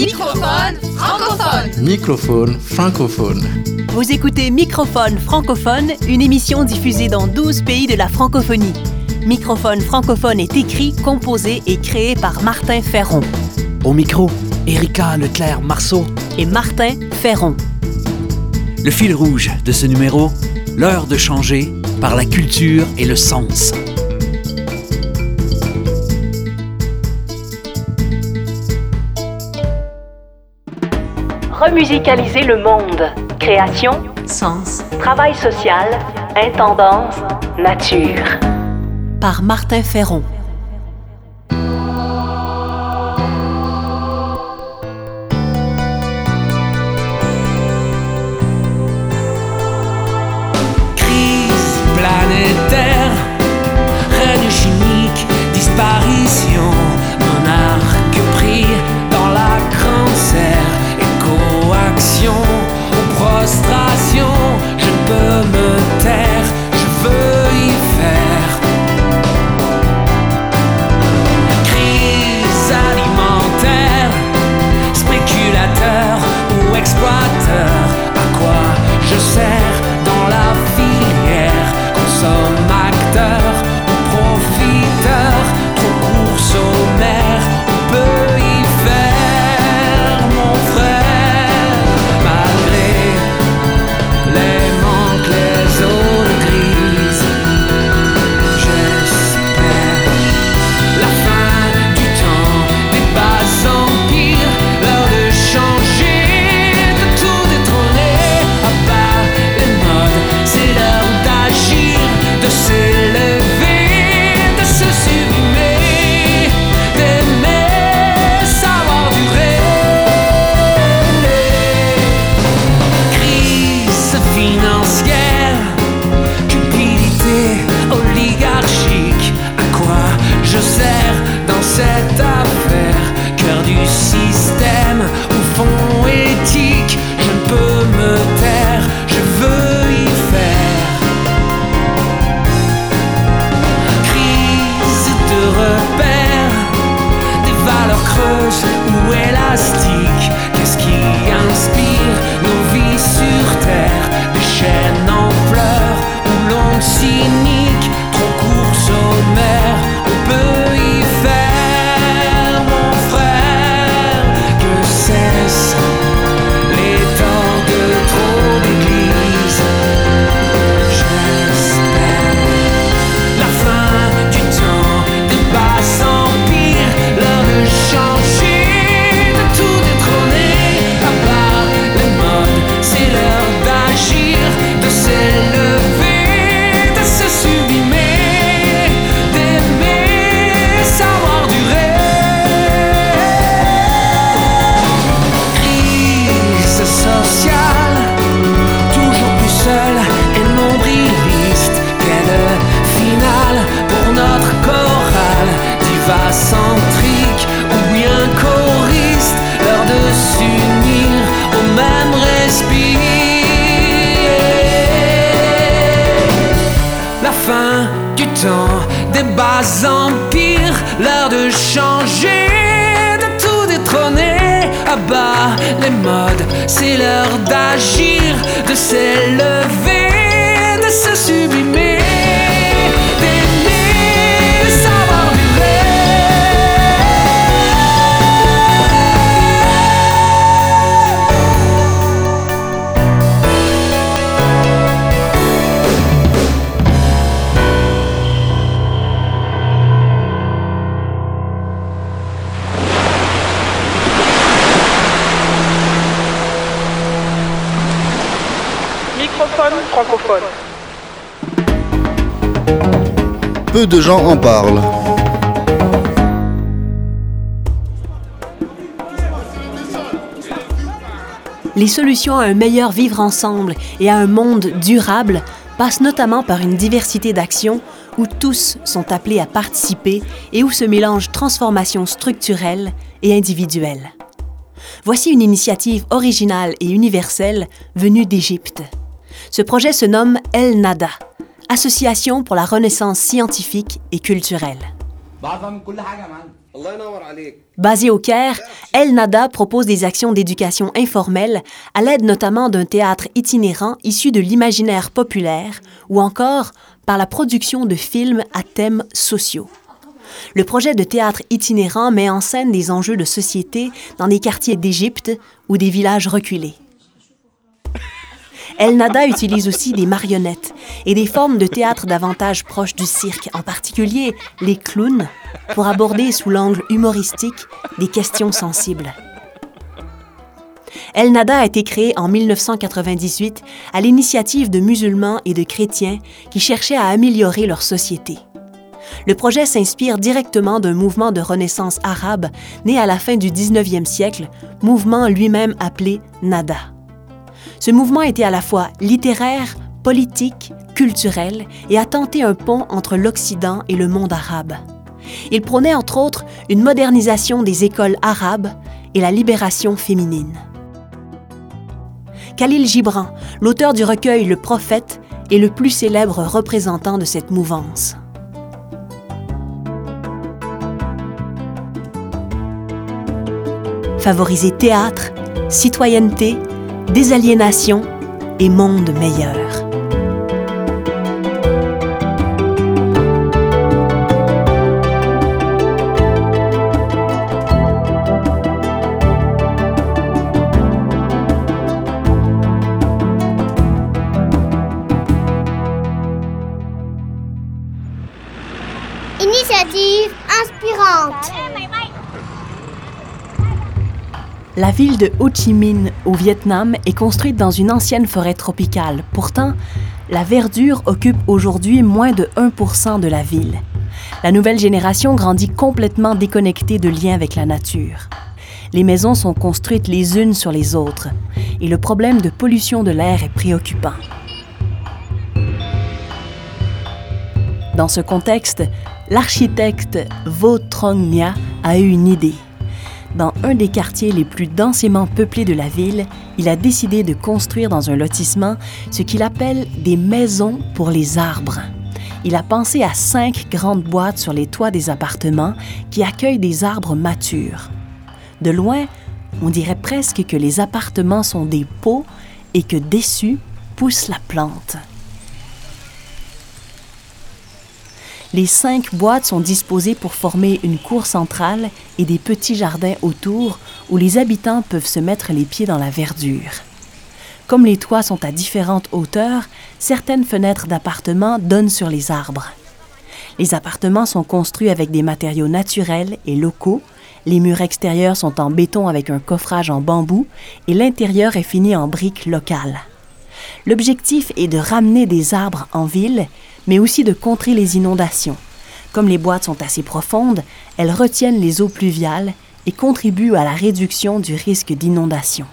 Microphone francophone. Microphone francophone. Vous écoutez Microphone francophone, une émission diffusée dans 12 pays de la francophonie. Microphone francophone est écrit, composé et créé par Martin Ferron. Au micro, Erika Leclerc-Marceau et Martin Ferron. Le fil rouge de ce numéro, l'heure de changer par la culture et le sens. Remusicaliser le monde. Création, sens, travail social, intendance, nature. Par Martin Ferron. les modes. C'est l'heure d'agir, de s'élever, de se sublimer. Peu de gens en parlent. Les solutions à un meilleur vivre ensemble et à un monde durable passent notamment par une diversité d'actions où tous sont appelés à participer et où se mélangent transformations structurelles et individuelles. Voici une initiative originale et universelle venue d'Égypte. Ce projet se nomme El Nada, Association pour la renaissance scientifique et culturelle. Basée au Caire, El Nada propose des actions d'éducation informelle à l'aide notamment d'un théâtre itinérant issu de l'imaginaire populaire ou encore par la production de films à thèmes sociaux. Le projet de théâtre itinérant met en scène des enjeux de société dans des quartiers d'Égypte ou des villages reculés. El Nada utilise aussi des marionnettes et des formes de théâtre davantage proches du cirque, en particulier les clowns, pour aborder sous l'angle humoristique des questions sensibles. El Nada a été créé en 1998 à l'initiative de musulmans et de chrétiens qui cherchaient à améliorer leur société. Le projet s'inspire directement d'un mouvement de renaissance arabe né à la fin du 19e siècle, mouvement lui-même appelé Nada. Ce mouvement était à la fois littéraire, politique, culturel et a tenté un pont entre l'Occident et le monde arabe. Il prônait entre autres une modernisation des écoles arabes et la libération féminine. Khalil Gibran, l'auteur du recueil Le Prophète, est le plus célèbre représentant de cette mouvance. Favoriser théâtre, citoyenneté, désaliénation et monde meilleur. Initiative inspirante. La ville de Ho Chi Minh, au Vietnam, est construite dans une ancienne forêt tropicale. Pourtant, la verdure occupe aujourd'hui moins de 1% de la ville. La nouvelle génération grandit complètement déconnectée de liens avec la nature. Les maisons sont construites les unes sur les autres et le problème de pollution de l'air est préoccupant. Dans ce contexte, l'architecte Vo Trong Nha a eu une idée. Dans un des quartiers les plus densément peuplés de la ville, il a décidé de construire dans un lotissement ce qu'il appelle des maisons pour les arbres. Il a pensé à cinq grandes boîtes sur les toits des appartements qui accueillent des arbres matures. De loin, on dirait presque que les appartements sont des pots et que dessus pousse la plante. Les cinq boîtes sont disposées pour former une cour centrale et des petits jardins autour où les habitants peuvent se mettre les pieds dans la verdure. Comme les toits sont à différentes hauteurs, certaines fenêtres d'appartements donnent sur les arbres. Les appartements sont construits avec des matériaux naturels et locaux. Les murs extérieurs sont en béton avec un coffrage en bambou et l'intérieur est fini en briques locales. L'objectif est de ramener des arbres en ville mais aussi de contrer les inondations. Comme les boîtes sont assez profondes, elles retiennent les eaux pluviales et contribuent à la réduction du risque d'inondation.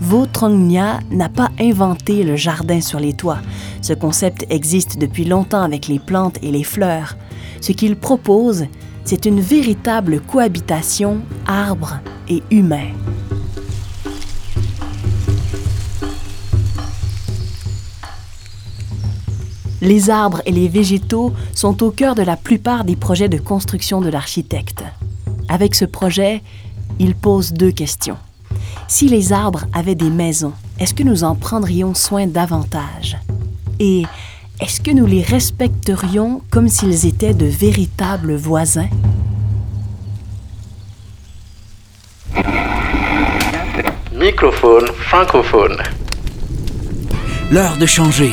Vo n'a pas inventé le jardin sur les toits. Ce concept existe depuis longtemps avec les plantes et les fleurs. Ce qu'il propose, c'est une véritable cohabitation arbre et humain. Les arbres et les végétaux sont au cœur de la plupart des projets de construction de l'architecte. Avec ce projet, il pose deux questions. Si les arbres avaient des maisons, est-ce que nous en prendrions soin davantage? Et est-ce que nous les respecterions comme s'ils étaient de véritables voisins? Microphone francophone. L'heure de changer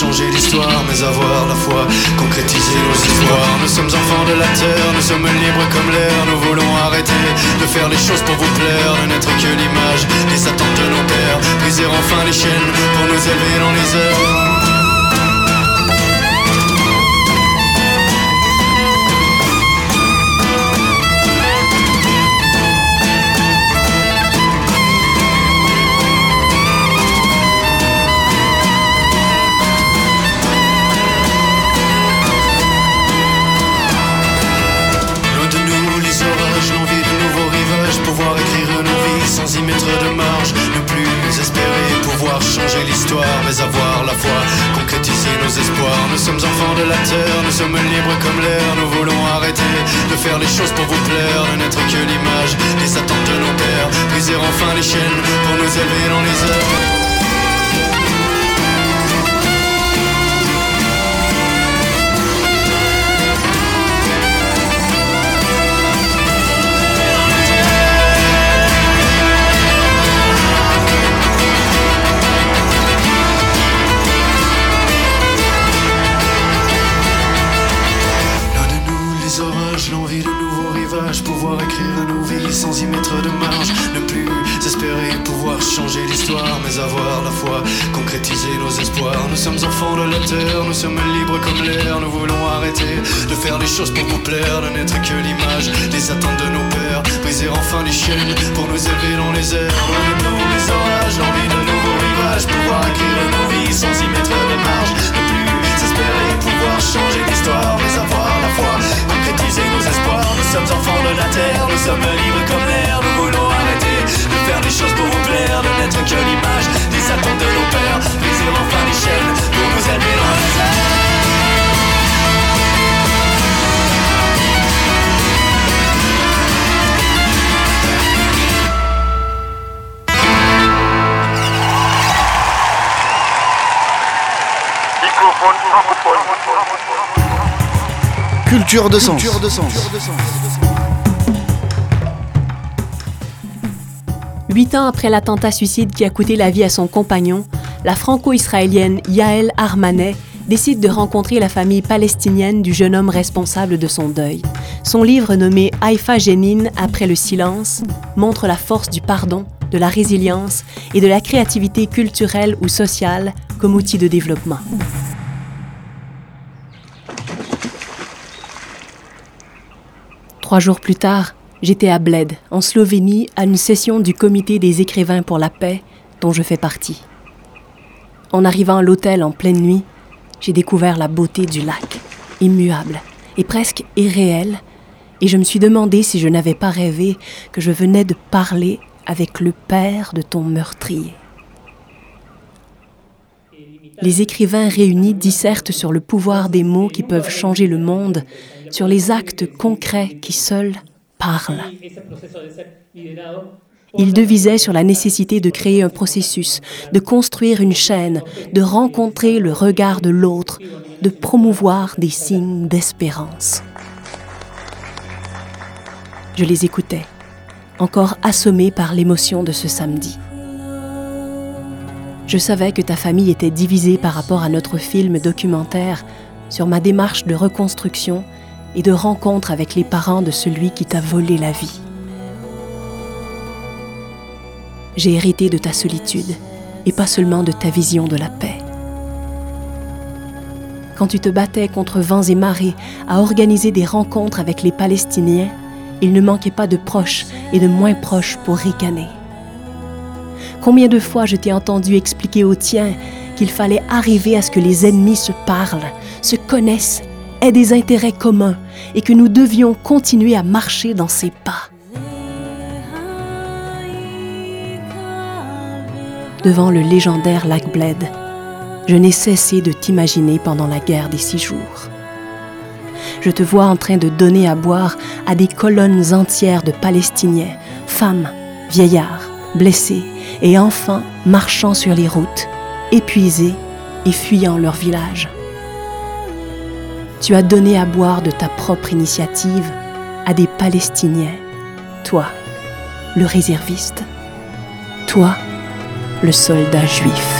changer l'histoire, mais avoir la foi, concrétiser nos histoires. Nous sommes enfants de la terre, nous sommes libres comme l'air, nous voulons arrêter de faire les choses pour vous plaire, ne n'être que l'image des attentes de nos pères, briser enfin les chaînes pour nous élever dans les airs. Faire les choses pour vous plaire, ne n'être que l'image des attentes de nos pères. Briser enfin les chaînes pour nous élever dans les airs. Changer l'histoire, mais avoir la foi, concrétiser nos espoirs. Nous sommes enfants de la terre, nous sommes libres comme l'air. Nous voulons arrêter de faire les choses pour vous plaire, de n'être que l'image des attentes de nos pères. Briser enfin les chaînes pour nous élever dans les airs. De nous les orages, l'envie de nouveaux rivages, pouvoir écrire nos vies sans y mettre de marge. Ne plus espérer pouvoir changer l'histoire, mais avoir la foi, concrétiser nos espoirs. Nous sommes enfants de la terre, nous sommes libres Culture de sens. Huit ans après l'attentat suicide qui a coûté la vie à son compagnon, la franco-israélienne Yael Armanet décide de rencontrer la famille palestinienne du jeune homme responsable de son deuil. Son livre nommé Haïfa Jenin après le silence montre la force du pardon, de la résilience et de la créativité culturelle ou sociale comme outil de développement. Trois jours plus tard, j'étais à Bled, en Slovénie, à une session du Comité des écrivains pour la paix, dont je fais partie. En arrivant à l'hôtel en pleine nuit, j'ai découvert la beauté du lac, immuable et presque irréel, et je me suis demandé si je n'avais pas rêvé que je venais de parler avec le père de ton meurtrier. Les écrivains réunis dissertent sur le pouvoir des mots qui peuvent changer le monde sur les actes concrets qui seuls parlent. Il devisait sur la nécessité de créer un processus, de construire une chaîne, de rencontrer le regard de l'autre, de promouvoir des signes d'espérance. Je les écoutais, encore assommés par l'émotion de ce samedi. Je savais que ta famille était divisée par rapport à notre film documentaire sur ma démarche de reconstruction et de rencontre avec les parents de celui qui t'a volé la vie. J'ai hérité de ta solitude et pas seulement de ta vision de la paix. Quand tu te battais contre vents et marées à organiser des rencontres avec les Palestiniens, il ne manquait pas de proches et de moins proches pour ricaner. Combien de fois je t'ai entendu expliquer aux tiens qu'il fallait arriver à ce que les ennemis se parlent, se connaissent aient des intérêts communs et que nous devions continuer à marcher dans ses pas. Devant le légendaire lac Bled, je n'ai cessé de t'imaginer pendant la guerre des six jours. Je te vois en train de donner à boire à des colonnes entières de Palestiniens, femmes, vieillards, blessés et enfants marchant sur les routes, épuisés et fuyant leur village. Tu as donné à boire de ta propre initiative à des Palestiniens. Toi, le réserviste. Toi, le soldat juif.